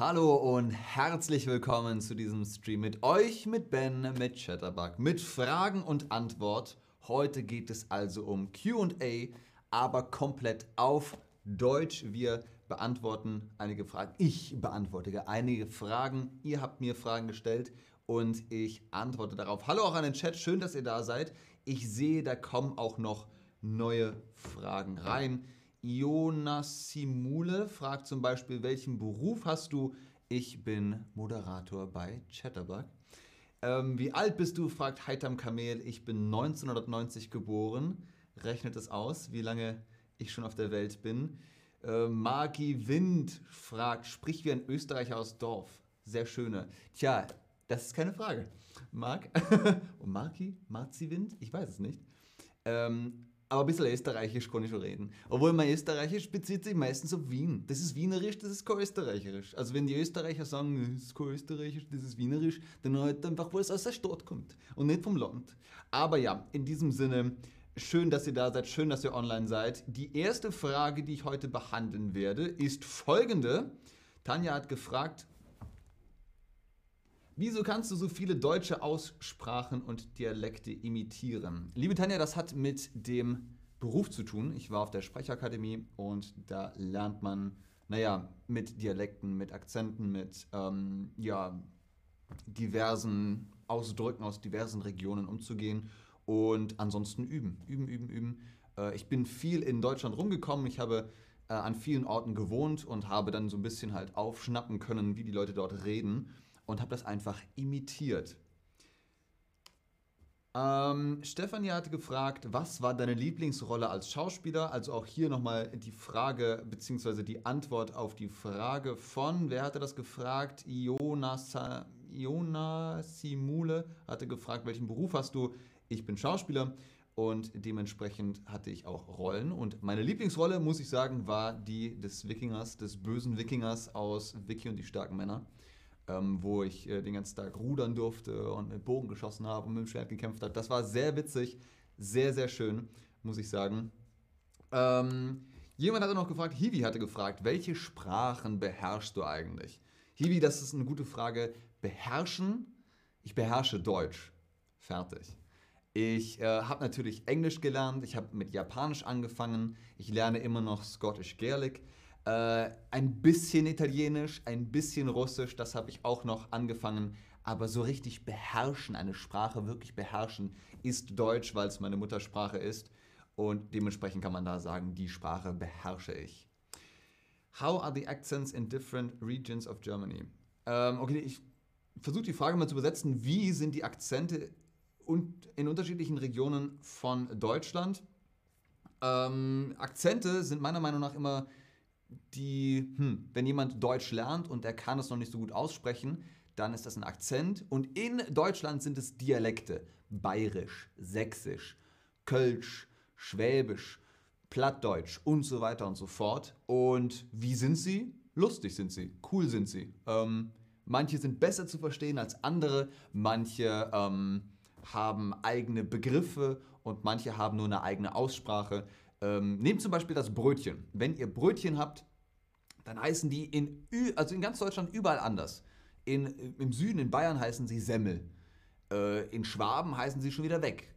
Hallo und herzlich willkommen zu diesem Stream mit euch, mit Ben, mit Chatterbug, mit Fragen und Antwort. Heute geht es also um QA, aber komplett auf Deutsch. Wir beantworten einige Fragen. Ich beantworte einige Fragen. Ihr habt mir Fragen gestellt und ich antworte darauf. Hallo auch an den Chat, schön, dass ihr da seid. Ich sehe, da kommen auch noch neue Fragen rein. Jonas Simule fragt zum Beispiel, welchen Beruf hast du? Ich bin Moderator bei Chatterbug. Ähm, wie alt bist du? fragt Heitam Kamel. Ich bin 1990 geboren. Rechnet es aus, wie lange ich schon auf der Welt bin. Äh, Marki Wind fragt, sprich wie ein Österreicher aus Dorf. Sehr schöne. Tja, das ist keine Frage. Mark? Und Marki? Marzi Wind? Ich weiß es nicht. Ähm, aber ein bisschen österreichisch kann ich schon reden. Obwohl mein Österreichisch bezieht sich meistens auf Wien. Das ist Wienerisch, das ist kein Österreicherisch. Also wenn die Österreicher sagen, das ist kein Österreichisch, das ist Wienerisch, dann halt einfach, wo es aus der Stadt kommt und nicht vom Land. Aber ja, in diesem Sinne, schön, dass ihr da seid, schön, dass ihr online seid. Die erste Frage, die ich heute behandeln werde, ist folgende. Tanja hat gefragt, Wieso kannst du so viele deutsche Aussprachen und Dialekte imitieren? Liebe Tanja, das hat mit dem Beruf zu tun. Ich war auf der Sprechakademie und da lernt man, naja, mit Dialekten, mit Akzenten, mit ähm, ja, diversen Ausdrücken aus diversen Regionen umzugehen und ansonsten üben, üben, üben, üben. Äh, ich bin viel in Deutschland rumgekommen. Ich habe äh, an vielen Orten gewohnt und habe dann so ein bisschen halt aufschnappen können, wie die Leute dort reden und habe das einfach imitiert. Ähm, Stefanie hatte gefragt, was war deine Lieblingsrolle als Schauspieler? Also auch hier nochmal die Frage bzw. die Antwort auf die Frage von, wer hatte das gefragt? Jonas, Jonas Simule hatte gefragt, welchen Beruf hast du? Ich bin Schauspieler und dementsprechend hatte ich auch Rollen. Und meine Lieblingsrolle, muss ich sagen, war die des Wikingers, des bösen Wikingers aus Vicky und die starken Männer ähm, wo ich äh, den ganzen Tag rudern durfte und mit Bogen geschossen habe und mit dem Schwert gekämpft habe. Das war sehr witzig, sehr, sehr schön, muss ich sagen. Ähm, jemand hatte noch gefragt, Hiwi hatte gefragt, welche Sprachen beherrschst du eigentlich? Hiwi, das ist eine gute Frage. Beherrschen? Ich beherrsche Deutsch. Fertig. Ich äh, habe natürlich Englisch gelernt, ich habe mit Japanisch angefangen, ich lerne immer noch Scottish Gaelic. Äh, ein bisschen Italienisch, ein bisschen Russisch, das habe ich auch noch angefangen. Aber so richtig beherrschen, eine Sprache wirklich beherrschen, ist Deutsch, weil es meine Muttersprache ist. Und dementsprechend kann man da sagen, die Sprache beherrsche ich. How are the accents in different regions of Germany? Ähm, okay, ich versuche die Frage mal zu übersetzen. Wie sind die Akzente in unterschiedlichen Regionen von Deutschland? Ähm, Akzente sind meiner Meinung nach immer die, hm, wenn jemand Deutsch lernt und er kann es noch nicht so gut aussprechen, dann ist das ein Akzent. Und in Deutschland sind es Dialekte. Bayerisch, Sächsisch, Kölsch, Schwäbisch, Plattdeutsch und so weiter und so fort. Und wie sind sie? Lustig sind sie, cool sind sie. Ähm, manche sind besser zu verstehen als andere, manche ähm, haben eigene Begriffe und manche haben nur eine eigene Aussprache. Ähm, nehmt zum Beispiel das Brötchen. Wenn ihr Brötchen habt, dann heißen die in, also in ganz Deutschland überall anders. In, Im Süden, in Bayern heißen sie Semmel. Äh, in Schwaben heißen sie schon wieder weg.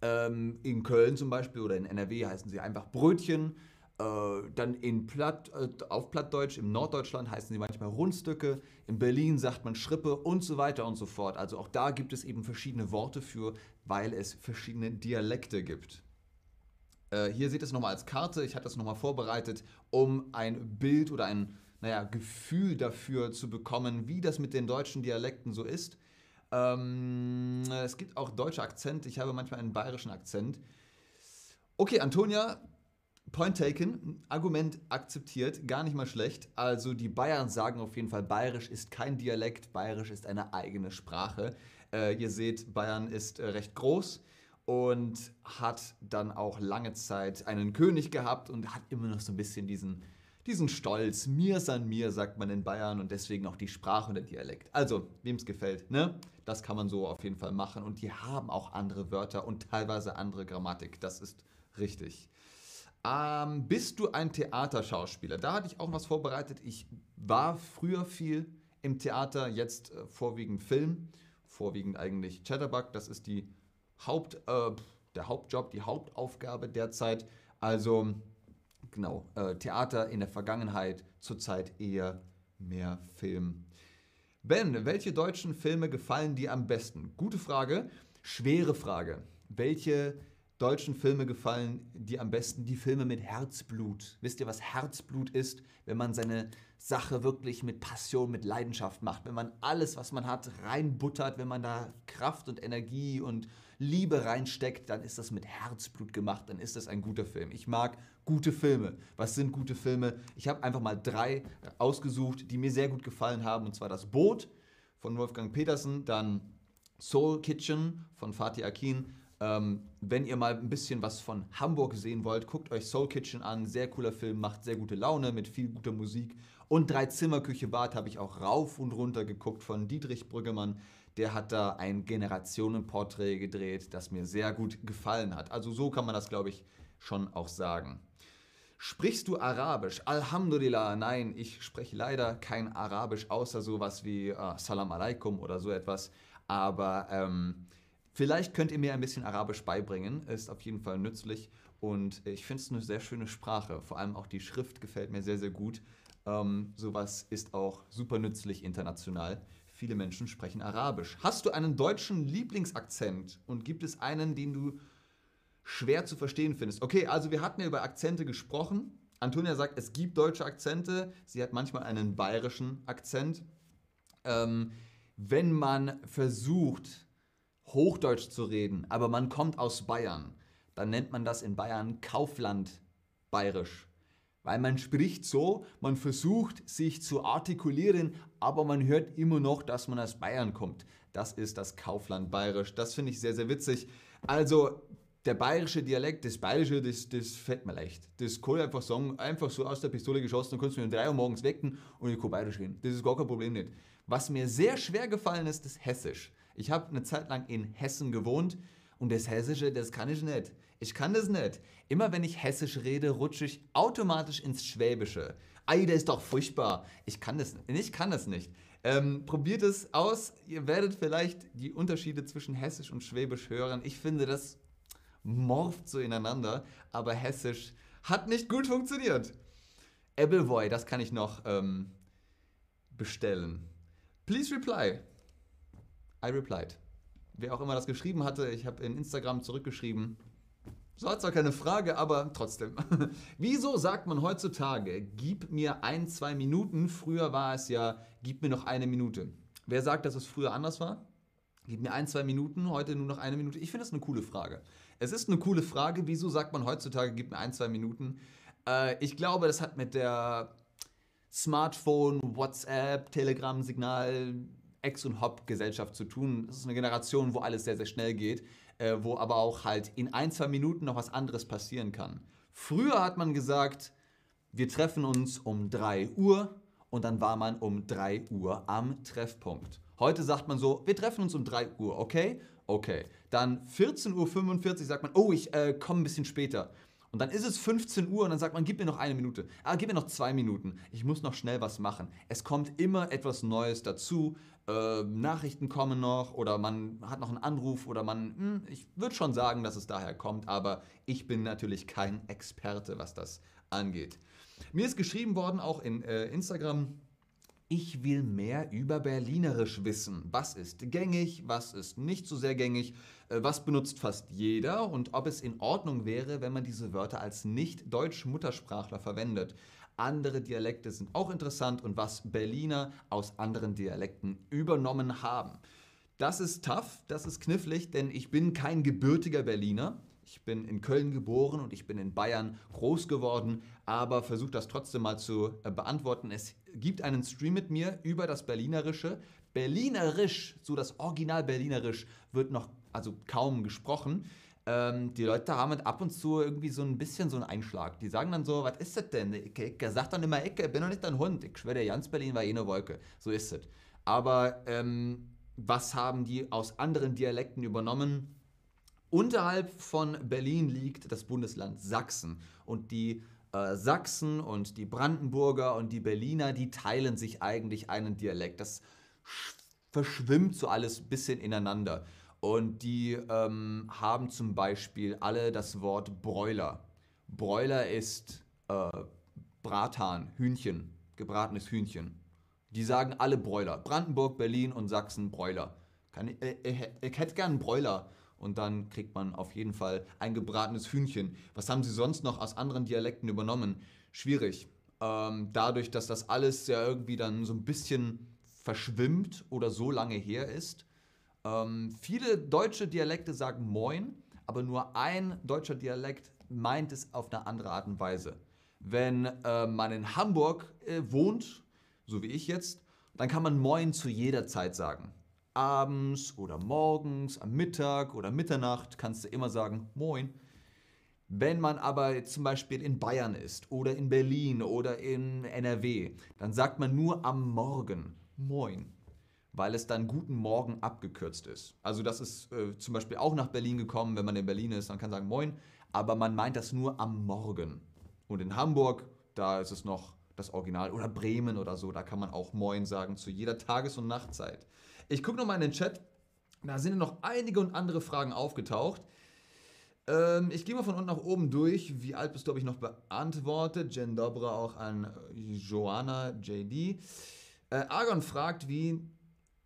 Ähm, in Köln zum Beispiel oder in NRW heißen sie einfach Brötchen. Äh, dann in Platt, äh, auf Plattdeutsch, im Norddeutschland heißen sie manchmal Rundstücke. In Berlin sagt man Schrippe und so weiter und so fort. Also auch da gibt es eben verschiedene Worte für, weil es verschiedene Dialekte gibt. Äh, hier seht ihr es nochmal als Karte. Ich hatte das nochmal vorbereitet, um ein Bild oder ein naja, Gefühl dafür zu bekommen, wie das mit den deutschen Dialekten so ist. Ähm, es gibt auch deutsche Akzente. Ich habe manchmal einen bayerischen Akzent. Okay, Antonia, Point taken, Argument akzeptiert, gar nicht mal schlecht. Also die Bayern sagen auf jeden Fall, Bayerisch ist kein Dialekt, Bayerisch ist eine eigene Sprache. Äh, ihr seht, Bayern ist äh, recht groß und hat dann auch lange Zeit einen König gehabt und hat immer noch so ein bisschen diesen, diesen Stolz. Mir san mir, sagt man in Bayern und deswegen auch die Sprache und der Dialekt. Also, wem es gefällt, ne? Das kann man so auf jeden Fall machen und die haben auch andere Wörter und teilweise andere Grammatik. Das ist richtig. Ähm, bist du ein Theaterschauspieler? Da hatte ich auch was vorbereitet. Ich war früher viel im Theater, jetzt äh, vorwiegend Film, vorwiegend eigentlich Chatterbug. Das ist die Haupt, äh, der Hauptjob, die Hauptaufgabe derzeit. Also genau, äh, Theater in der Vergangenheit, zurzeit eher mehr Film. Ben, welche deutschen Filme gefallen dir am besten? Gute Frage, schwere Frage. Welche deutschen Filme gefallen dir am besten? Die Filme mit Herzblut. Wisst ihr, was Herzblut ist? Wenn man seine Sache wirklich mit Passion, mit Leidenschaft macht. Wenn man alles, was man hat, reinbuttert, wenn man da Kraft und Energie und Liebe reinsteckt, dann ist das mit Herzblut gemacht, dann ist das ein guter Film. Ich mag gute Filme. Was sind gute Filme? Ich habe einfach mal drei ausgesucht, die mir sehr gut gefallen haben. Und zwar Das Boot von Wolfgang Petersen, dann Soul Kitchen von Fatih Akin. Ähm, wenn ihr mal ein bisschen was von Hamburg sehen wollt, guckt euch Soul Kitchen an. Sehr cooler Film, macht sehr gute Laune mit viel guter Musik. Und Drei Zimmer Küche Bad habe ich auch rauf und runter geguckt von Dietrich Brüggemann der hat da ein Generationenporträt gedreht, das mir sehr gut gefallen hat. Also so kann man das, glaube ich, schon auch sagen. Sprichst du Arabisch? Alhamdulillah, nein, ich spreche leider kein Arabisch, außer sowas wie äh, Salam alaikum oder so etwas. Aber ähm, vielleicht könnt ihr mir ein bisschen Arabisch beibringen, ist auf jeden Fall nützlich. Und ich finde es eine sehr schöne Sprache. Vor allem auch die Schrift gefällt mir sehr, sehr gut. Ähm, sowas ist auch super nützlich international. Viele Menschen sprechen Arabisch. Hast du einen deutschen Lieblingsakzent und gibt es einen, den du schwer zu verstehen findest? Okay, also wir hatten ja über Akzente gesprochen. Antonia sagt, es gibt deutsche Akzente. Sie hat manchmal einen bayerischen Akzent. Ähm, wenn man versucht, Hochdeutsch zu reden, aber man kommt aus Bayern, dann nennt man das in Bayern Kaufland bayerisch. Weil man spricht so, man versucht sich zu artikulieren, aber man hört immer noch, dass man aus Bayern kommt. Das ist das Kaufland Bayerisch. Das finde ich sehr, sehr witzig. Also der bayerische Dialekt, das bayerische, das, das fällt mir leicht. Das kann ich einfach sagen, einfach so aus der Pistole geschossen, dann kannst du mich um 3 Uhr morgens wecken und ich kann bayerisch reden. Das ist gar kein Problem nicht. Was mir sehr schwer gefallen ist, ist Hessisch. Ich habe eine Zeit lang in Hessen gewohnt und das Hessische, das kann ich nicht. Ich kann das nicht. Immer wenn ich Hessisch rede, rutsche ich automatisch ins Schwäbische. Ei, der ist doch furchtbar. Ich kann das nicht. Ich kann das nicht. Ähm, probiert es aus. Ihr werdet vielleicht die Unterschiede zwischen Hessisch und Schwäbisch hören. Ich finde, das morpht so ineinander. Aber Hessisch hat nicht gut funktioniert. Appleboy, das kann ich noch ähm, bestellen. Please reply. I replied. Wer auch immer das geschrieben hatte, ich habe in Instagram zurückgeschrieben. So hat zwar keine Frage, aber trotzdem. Wieso sagt man heutzutage, gib mir ein, zwei Minuten? Früher war es ja, gib mir noch eine Minute. Wer sagt, dass es früher anders war? Gib mir ein, zwei Minuten, heute nur noch eine Minute. Ich finde das eine coole Frage. Es ist eine coole Frage. Wieso sagt man heutzutage, gib mir ein, zwei Minuten? Äh, ich glaube, das hat mit der Smartphone, WhatsApp, Telegram-Signal, Ex- und Hop-Gesellschaft zu tun. Das ist eine Generation, wo alles sehr, sehr schnell geht äh, wo aber auch halt in ein, zwei Minuten noch was anderes passieren kann. Früher hat man gesagt, wir treffen uns um 3 Uhr und dann war man um 3 Uhr am Treffpunkt. Heute sagt man so, wir treffen uns um 3 Uhr, okay? Okay. Dann 14.45 Uhr sagt man, oh, ich äh, komme ein bisschen später. Und dann ist es 15 Uhr und dann sagt man, gib mir noch eine Minute. Ah, gib mir noch zwei Minuten. Ich muss noch schnell was machen. Es kommt immer etwas Neues dazu. Äh, Nachrichten kommen noch oder man hat noch einen Anruf oder man, hm, ich würde schon sagen, dass es daher kommt, aber ich bin natürlich kein Experte, was das angeht. Mir ist geschrieben worden, auch in äh, Instagram, ich will mehr über Berlinerisch wissen. Was ist gängig, was ist nicht so sehr gängig, äh, was benutzt fast jeder und ob es in Ordnung wäre, wenn man diese Wörter als Nicht-Deutsch-Muttersprachler verwendet. Andere Dialekte sind auch interessant und was Berliner aus anderen Dialekten übernommen haben. Das ist tough, das ist knifflig, denn ich bin kein gebürtiger Berliner. Ich bin in Köln geboren und ich bin in Bayern groß geworden, aber versuche das trotzdem mal zu äh, beantworten. Es gibt einen Stream mit mir über das Berlinerische. Berlinerisch, so das Original Berlinerisch, wird noch also kaum gesprochen. Ähm, die Leute haben ab und zu irgendwie so ein bisschen so einen Einschlag. Die sagen dann so, was ist das denn? Ich, ich sag dann immer, ich bin doch nicht dein Hund. Ich schwöre, Jans Berlin war eh eine Wolke. So ist es. Aber ähm, was haben die aus anderen Dialekten übernommen? Unterhalb von Berlin liegt das Bundesland Sachsen und die äh, Sachsen und die Brandenburger und die Berliner, die teilen sich eigentlich einen Dialekt. Das verschwimmt so alles ein bisschen ineinander. Und die ähm, haben zum Beispiel alle das Wort Bräuler. Bräuler ist äh, Brathahn, Hühnchen, gebratenes Hühnchen. Die sagen alle Bräuler. Brandenburg, Berlin und Sachsen Bräuler. Kann ich, äh, äh, ich hätte gern einen Bräuler. Und dann kriegt man auf jeden Fall ein gebratenes Hühnchen. Was haben sie sonst noch aus anderen Dialekten übernommen? Schwierig. Ähm, dadurch, dass das alles ja irgendwie dann so ein bisschen verschwimmt oder so lange her ist. Ähm, viele deutsche Dialekte sagen Moin, aber nur ein deutscher Dialekt meint es auf eine andere Art und Weise. Wenn äh, man in Hamburg äh, wohnt, so wie ich jetzt, dann kann man Moin zu jeder Zeit sagen. Abends oder morgens, am Mittag oder Mitternacht kannst du immer sagen Moin. Wenn man aber zum Beispiel in Bayern ist oder in Berlin oder in NRW, dann sagt man nur am Morgen Moin, weil es dann Guten Morgen abgekürzt ist. Also das ist äh, zum Beispiel auch nach Berlin gekommen, wenn man in Berlin ist, dann kann man sagen Moin, aber man meint das nur am Morgen. Und in Hamburg, da ist es noch das Original. Oder Bremen oder so, da kann man auch Moin sagen zu jeder Tages- und Nachtzeit. Ich gucke nochmal in den Chat. Da sind noch einige und andere Fragen aufgetaucht. Ähm, ich gehe mal von unten nach oben durch. Wie alt bist du, habe ich noch beantwortet. Jen Dobra auch an Joanna JD. Äh, Argon fragt, wie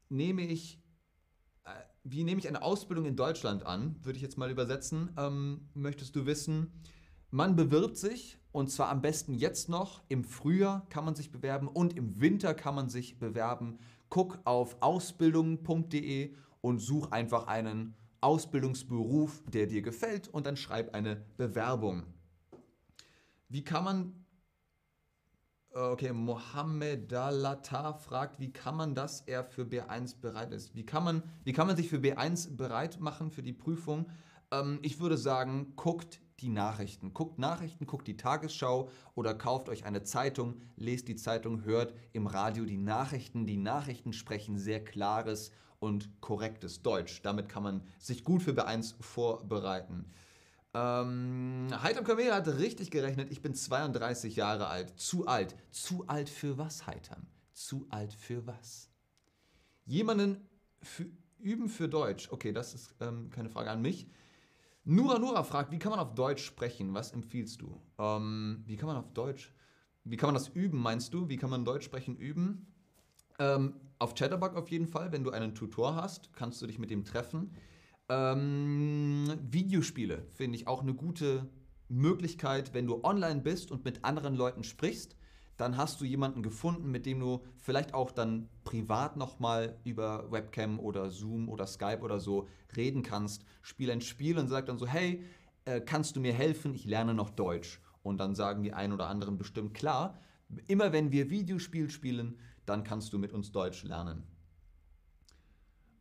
nehme ich äh, wie nehme ich eine Ausbildung in Deutschland an? Würde ich jetzt mal übersetzen. Ähm, möchtest du wissen, man bewirbt sich und zwar am besten jetzt noch. Im Frühjahr kann man sich bewerben und im Winter kann man sich bewerben. Guck auf ausbildung.de und such einfach einen Ausbildungsberuf, der dir gefällt und dann schreib eine Bewerbung. Wie kann man Okay, Mohammed Dalata fragt, wie kann man das er für B1 bereit ist? Wie kann man, wie kann man sich für B1 bereit machen für die Prüfung? Ähm, ich würde sagen, guckt die Nachrichten. Guckt Nachrichten, guckt die Tagesschau oder kauft euch eine Zeitung, lest die Zeitung, hört im Radio die Nachrichten. Die Nachrichten sprechen sehr klares und korrektes Deutsch. Damit kann man sich gut für B1 vorbereiten. Ähm, Heitam Kamel hat richtig gerechnet, ich bin 32 Jahre alt. Zu alt. Zu alt für was, Heitam? Zu alt für was? Jemanden für, üben für Deutsch. Okay, das ist ähm, keine Frage an mich. Nura Nura fragt, wie kann man auf Deutsch sprechen? Was empfiehlst du? Ähm, wie kann man auf Deutsch, wie kann man das üben, meinst du? Wie kann man Deutsch sprechen üben? Ähm, auf Chatterbug auf jeden Fall, wenn du einen Tutor hast, kannst du dich mit ihm treffen. Ähm, Videospiele finde ich auch eine gute Möglichkeit, wenn du online bist und mit anderen Leuten sprichst, dann hast du jemanden gefunden, mit dem du vielleicht auch dann privat nochmal über Webcam oder Zoom oder Skype oder so reden kannst. Spiel ein Spiel und sag dann so, hey, äh, kannst du mir helfen? Ich lerne noch Deutsch. Und dann sagen die einen oder anderen bestimmt, klar, immer wenn wir Videospiel spielen, dann kannst du mit uns Deutsch lernen.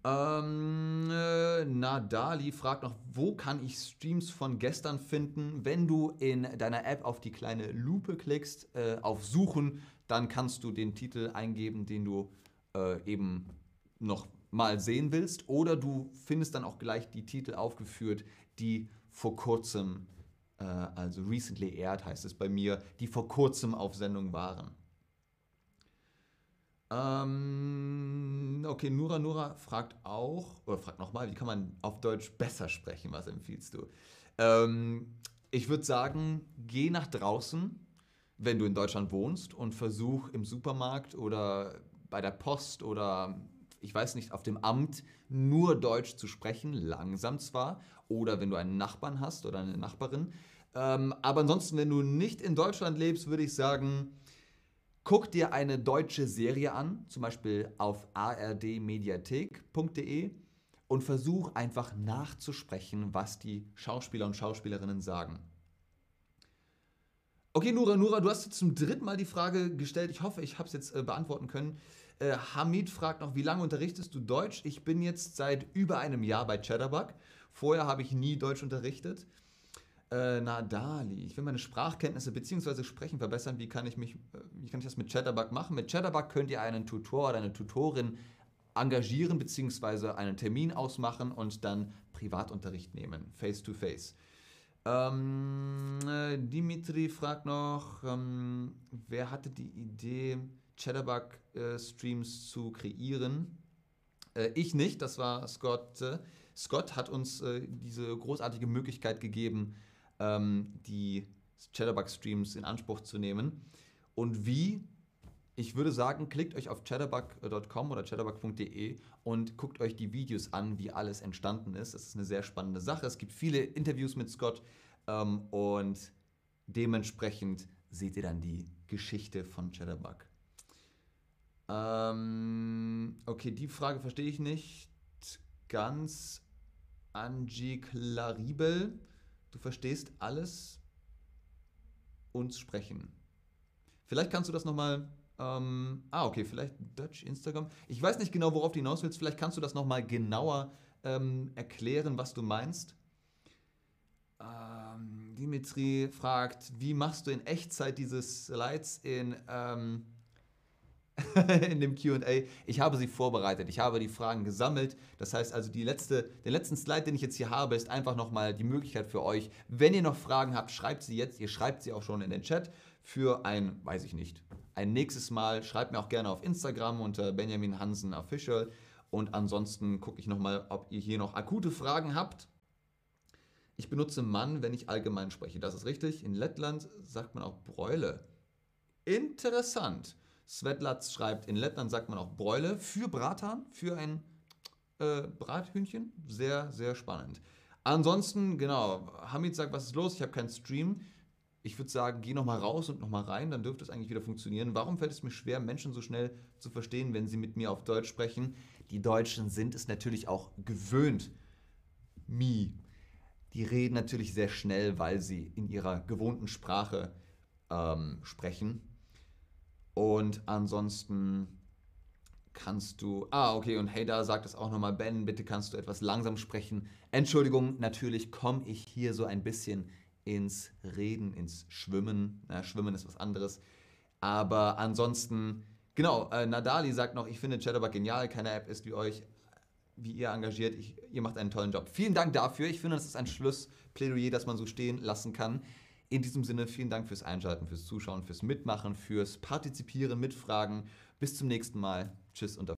Ähm, äh, Nadali fragt noch, wo kann ich Streams von gestern finden? Wenn du in deiner App auf die kleine Lupe klickst, äh, auf Suchen, dann kannst du den Titel eingeben, den du äh, eben noch mal sehen willst. Oder du findest dann auch gleich die Titel aufgeführt, die vor kurzem, äh, also recently aired heißt es bei mir, die vor kurzem auf Sendung waren. Ähm, okay, Nura Nura fragt auch, oder fragt nochmal, wie kann man auf Deutsch besser sprechen? Was empfiehlst du? Ähm, ich würde sagen, geh nach draußen, wenn du in Deutschland wohnst und versuch im Supermarkt oder bei der Post oder ich weiß nicht, auf dem Amt nur Deutsch zu sprechen, langsam zwar, oder wenn du einen Nachbarn hast oder eine Nachbarin. Ähm, aber ansonsten, wenn du nicht in Deutschland lebst, würde ich sagen, Guck dir eine deutsche Serie an, zum Beispiel auf ardmediathek.de und versuch einfach nachzusprechen, was die Schauspieler und Schauspielerinnen sagen. Okay, Nura, Nura, du hast zum dritten Mal die Frage gestellt. Ich hoffe, ich habe es jetzt äh, beantworten können. Äh, Hamid fragt noch, wie lange unterrichtest du Deutsch? Ich bin jetzt seit über einem Jahr bei Chatterbug. Vorher habe ich nie Deutsch unterrichtet. Äh, Nadali, ich will meine Sprachkenntnisse bzw. Sprechen verbessern. Wie kann ich mich, äh, wie kann ich das mit Chatterbug machen? Mit Chatterbug könnt ihr einen Tutor oder eine Tutorin engagieren bzw. einen Termin ausmachen und dann Privatunterricht nehmen, face to face. Ähm, äh, Dimitri fragt noch, ähm, wer hatte die Idee, Chatterbug-Streams äh, zu kreieren? Äh, ich nicht, das war Scott. Äh, Scott hat uns äh, diese großartige Möglichkeit gegeben, ähm, die Chatterbug-Streams in Anspruch zu nehmen. Und wie? Ich würde sagen, klickt euch auf chatterbug.com oder chatterbug.de und guckt euch die Videos an, wie alles entstanden ist. Das ist eine sehr spannende Sache. Es gibt viele Interviews mit Scott ähm, und dementsprechend seht ihr dann die Geschichte von Chatterbug. Ähm, okay, die Frage verstehe ich nicht ganz. Angie Claribel, du verstehst alles uns sprechen. Vielleicht kannst du das nochmal. Ähm, ah, okay, vielleicht Dutch Instagram. Ich weiß nicht genau, worauf du hinaus willst. Vielleicht kannst du das nochmal genauer ähm, erklären, was du meinst. Ähm, Dimitri fragt, wie machst du in Echtzeit diese Slides in, ähm, in dem QA? Ich habe sie vorbereitet. Ich habe die Fragen gesammelt. Das heißt also, die letzte, den letzten Slide, den ich jetzt hier habe, ist einfach nochmal die Möglichkeit für euch. Wenn ihr noch Fragen habt, schreibt sie jetzt. Ihr schreibt sie auch schon in den Chat für ein, weiß ich nicht, ein nächstes Mal. Schreibt mir auch gerne auf Instagram unter Benjamin Hansen Official. Und ansonsten gucke ich nochmal, ob ihr hier noch akute Fragen habt. Ich benutze Mann, wenn ich allgemein spreche. Das ist richtig. In Lettland sagt man auch Bräule. Interessant. Svetlatz schreibt, in Lettland sagt man auch Bräule für Bratan, für ein äh, Brathühnchen. Sehr, sehr spannend. Ansonsten, genau, Hamid sagt, was ist los? Ich habe keinen Stream. Ich würde sagen, geh nochmal raus und nochmal rein, dann dürfte es eigentlich wieder funktionieren. Warum fällt es mir schwer, Menschen so schnell zu verstehen, wenn sie mit mir auf Deutsch sprechen? Die Deutschen sind es natürlich auch gewöhnt, me die reden natürlich sehr schnell, weil sie in ihrer gewohnten Sprache ähm, sprechen. Und ansonsten kannst du. Ah, okay, und hey, da sagt es auch nochmal, Ben, bitte kannst du etwas langsam sprechen. Entschuldigung, natürlich komme ich hier so ein bisschen ins Reden, ins Schwimmen. Na, Schwimmen ist was anderes. Aber ansonsten, genau, äh, Nadali sagt noch, ich finde Chatterbug genial, keine App ist wie euch wie ihr engagiert. Ich, ihr macht einen tollen Job. Vielen Dank dafür. Ich finde, das ist ein Schlussplädoyer, das man so stehen lassen kann. In diesem Sinne, vielen Dank fürs Einschalten, fürs Zuschauen, fürs Mitmachen, fürs Partizipieren, Mitfragen. Bis zum nächsten Mal. Tschüss und auf